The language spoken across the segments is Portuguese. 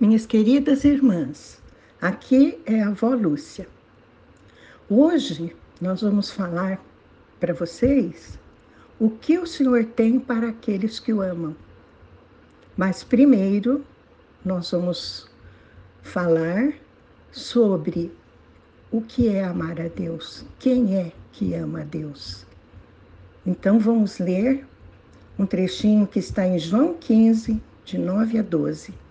Minhas queridas irmãs, aqui é a avó Lúcia. Hoje nós vamos falar para vocês o que o Senhor tem para aqueles que o amam. Mas primeiro nós vamos falar sobre o que é amar a Deus, quem é que ama a Deus. Então vamos ler um trechinho que está em João 15, de 9 a 12.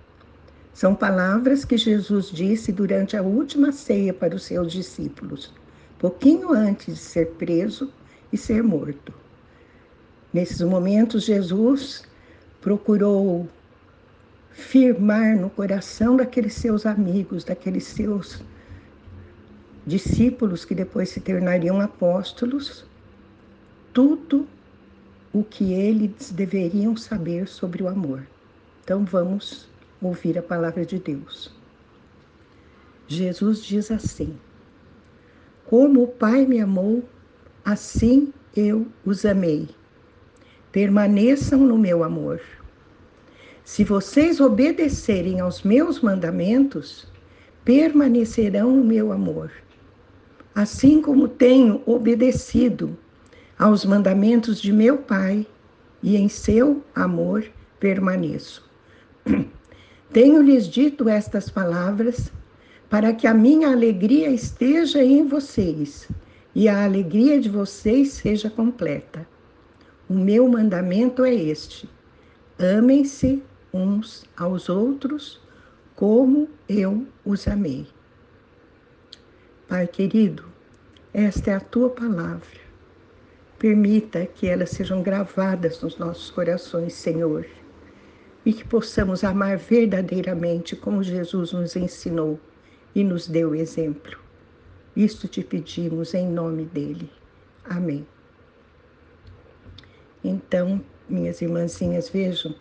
São palavras que Jesus disse durante a última ceia para os seus discípulos, pouquinho antes de ser preso e ser morto. Nesses momentos, Jesus procurou firmar no coração daqueles seus amigos, daqueles seus discípulos que depois se tornariam apóstolos, tudo o que eles deveriam saber sobre o amor. Então vamos ouvir a palavra de Deus. Jesus diz assim: Como o Pai me amou, assim eu os amei. Permaneçam no meu amor. Se vocês obedecerem aos meus mandamentos, permanecerão no meu amor. Assim como tenho obedecido aos mandamentos de meu Pai, e em seu amor permaneço. Tenho-lhes dito estas palavras para que a minha alegria esteja em vocês e a alegria de vocês seja completa. O meu mandamento é este: amem-se uns aos outros como eu os amei. Pai querido, esta é a tua palavra. Permita que elas sejam gravadas nos nossos corações, Senhor e que possamos amar verdadeiramente como Jesus nos ensinou e nos deu exemplo. Isto te pedimos em nome dele. Amém. Então, minhas irmãzinhas, vejam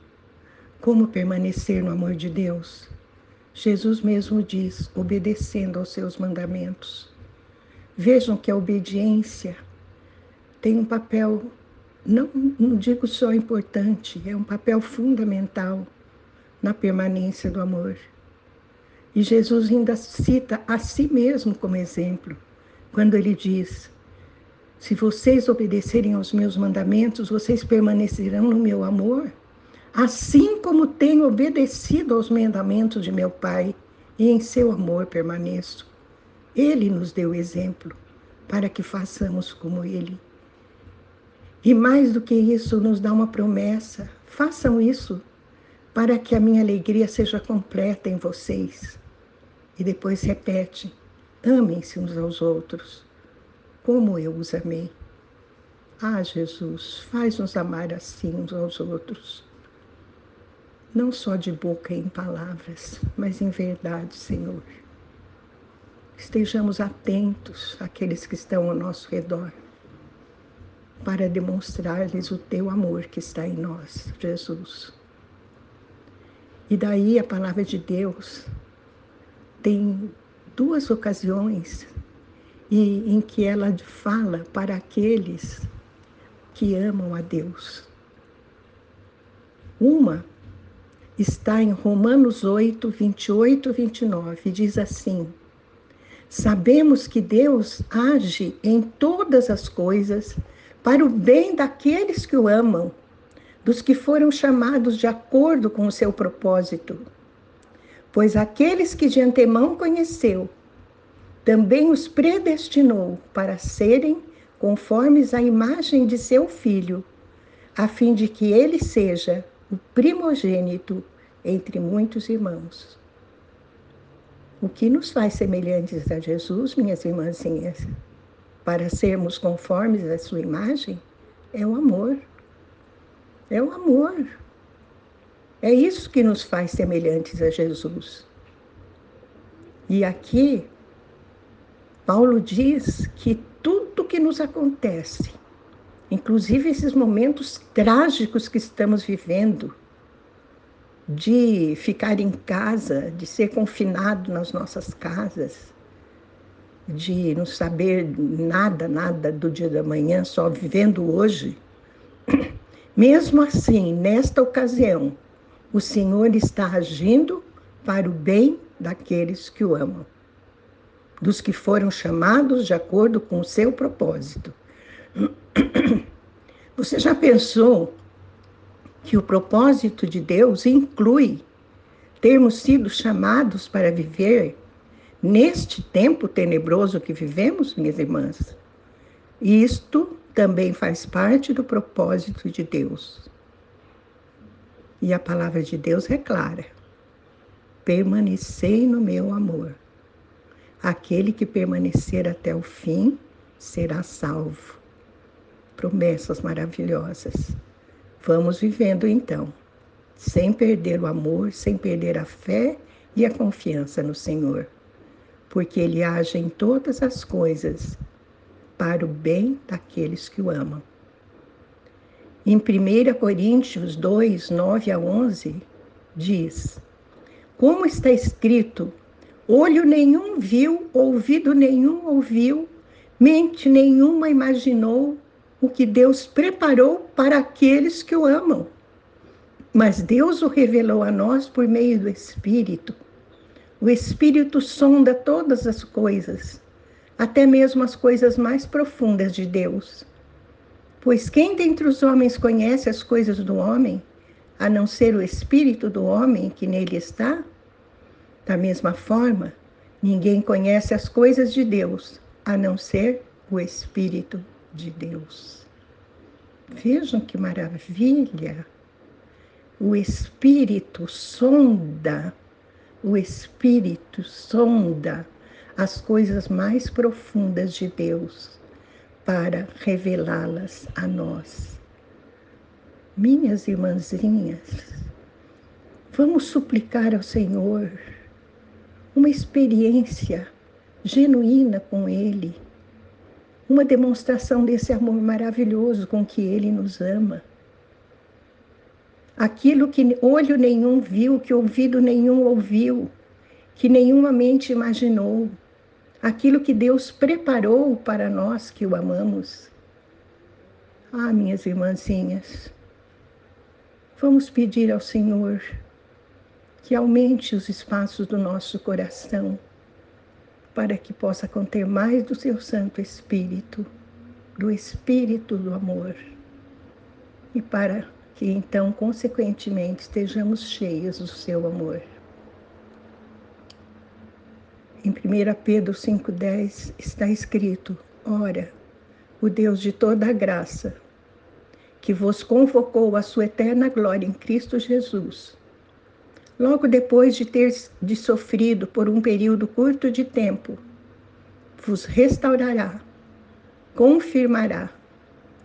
como permanecer no amor de Deus. Jesus mesmo diz, obedecendo aos seus mandamentos. Vejam que a obediência tem um papel não, não digo só importante, é um papel fundamental na permanência do amor. E Jesus ainda cita a si mesmo como exemplo, quando ele diz: Se vocês obedecerem aos meus mandamentos, vocês permanecerão no meu amor, assim como tenho obedecido aos mandamentos de meu Pai, e em seu amor permaneço. Ele nos deu exemplo para que façamos como ele. E mais do que isso, nos dá uma promessa: façam isso para que a minha alegria seja completa em vocês. E depois repete: amem-se uns aos outros, como eu os amei. Ah, Jesus, faz-nos amar assim uns aos outros. Não só de boca e em palavras, mas em verdade, Senhor. Estejamos atentos àqueles que estão ao nosso redor para demonstrar-lhes o teu amor que está em nós, Jesus. E daí a palavra de Deus tem duas ocasiões e em que ela fala para aqueles que amam a Deus. Uma está em Romanos 8, 28 e 29, e diz assim: Sabemos que Deus age em todas as coisas para o bem daqueles que o amam, dos que foram chamados de acordo com o seu propósito. Pois aqueles que de antemão conheceu, também os predestinou para serem conformes à imagem de seu filho, a fim de que ele seja o primogênito entre muitos irmãos. O que nos faz semelhantes a Jesus, minhas irmãzinhas? Para sermos conformes à sua imagem é o amor. É o amor. É isso que nos faz semelhantes a Jesus. E aqui, Paulo diz que tudo que nos acontece, inclusive esses momentos trágicos que estamos vivendo, de ficar em casa, de ser confinado nas nossas casas, de não saber nada, nada do dia da manhã, só vivendo hoje. Mesmo assim, nesta ocasião, o Senhor está agindo para o bem daqueles que o amam, dos que foram chamados de acordo com o seu propósito. Você já pensou que o propósito de Deus inclui termos sido chamados para viver neste tempo tenebroso que vivemos, minhas irmãs? Isto também faz parte do propósito de Deus. E a palavra de Deus é clara: permanecei no meu amor. Aquele que permanecer até o fim será salvo. Promessas maravilhosas. Vamos vivendo então, sem perder o amor, sem perder a fé e a confiança no Senhor, porque Ele age em todas as coisas para o bem daqueles que o amam. Em 1 Coríntios 2, 9 a 11, diz: Como está escrito, olho nenhum viu, ouvido nenhum ouviu, mente nenhuma imaginou o que Deus preparou para aqueles que o amam. Mas Deus o revelou a nós por meio do Espírito. O Espírito sonda todas as coisas, até mesmo as coisas mais profundas de Deus. Pois quem dentre os homens conhece as coisas do homem, a não ser o espírito do homem que nele está? Da mesma forma, ninguém conhece as coisas de Deus, a não ser o Espírito de Deus. Vejam que maravilha! O Espírito sonda, o Espírito sonda as coisas mais profundas de Deus para revelá-las a nós. Minhas irmãzinhas, vamos suplicar ao Senhor uma experiência genuína com Ele, uma demonstração desse amor maravilhoso com que Ele nos ama. Aquilo que olho nenhum viu, que ouvido nenhum ouviu, que nenhuma mente imaginou, aquilo que Deus preparou para nós que o amamos. Ah, minhas irmãzinhas, vamos pedir ao Senhor que aumente os espaços do nosso coração para que possa conter mais do seu Santo Espírito, do Espírito do amor, e para que então, consequentemente, estejamos cheios do seu amor. Em 1 Pedro 5,10 está escrito: Ora, o Deus de toda a graça, que vos convocou à sua eterna glória em Cristo Jesus, logo depois de ter de sofrido por um período curto de tempo, vos restaurará, confirmará,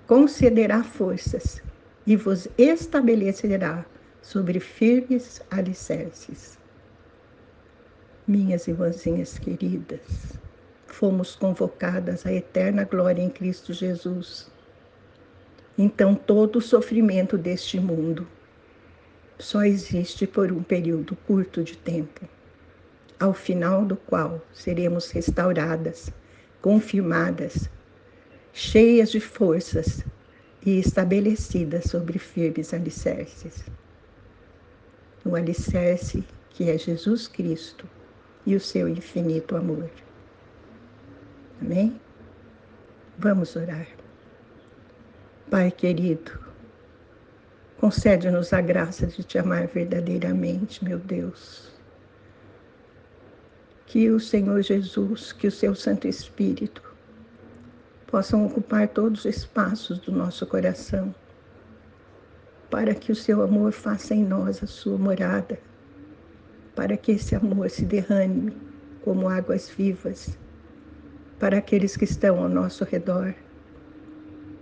concederá forças e vos estabelecerá sobre firmes alicerces minhas irmãzinhas queridas, fomos convocadas à eterna glória em Cristo Jesus. Então, todo o sofrimento deste mundo só existe por um período curto de tempo, ao final do qual seremos restauradas, confirmadas, cheias de forças e estabelecidas sobre firmes alicerces. O alicerce que é Jesus Cristo e o seu infinito amor. Amém? Vamos orar. Pai querido, concede-nos a graça de te amar verdadeiramente, meu Deus. Que o Senhor Jesus, que o seu Santo Espírito possam ocupar todos os espaços do nosso coração, para que o seu amor faça em nós a sua morada para que esse amor se derrame como águas vivas para aqueles que estão ao nosso redor,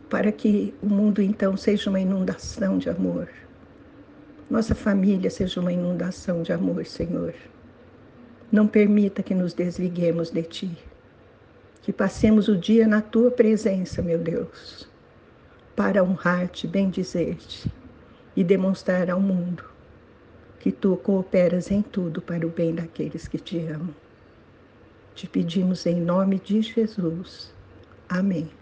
para que o mundo então seja uma inundação de amor. Nossa família seja uma inundação de amor, Senhor. Não permita que nos desliguemos de Ti. Que passemos o dia na Tua presença, meu Deus, para honrar-te, bendizer-te e demonstrar ao mundo que tu cooperas em tudo para o bem daqueles que te amam. Te pedimos em nome de Jesus. Amém.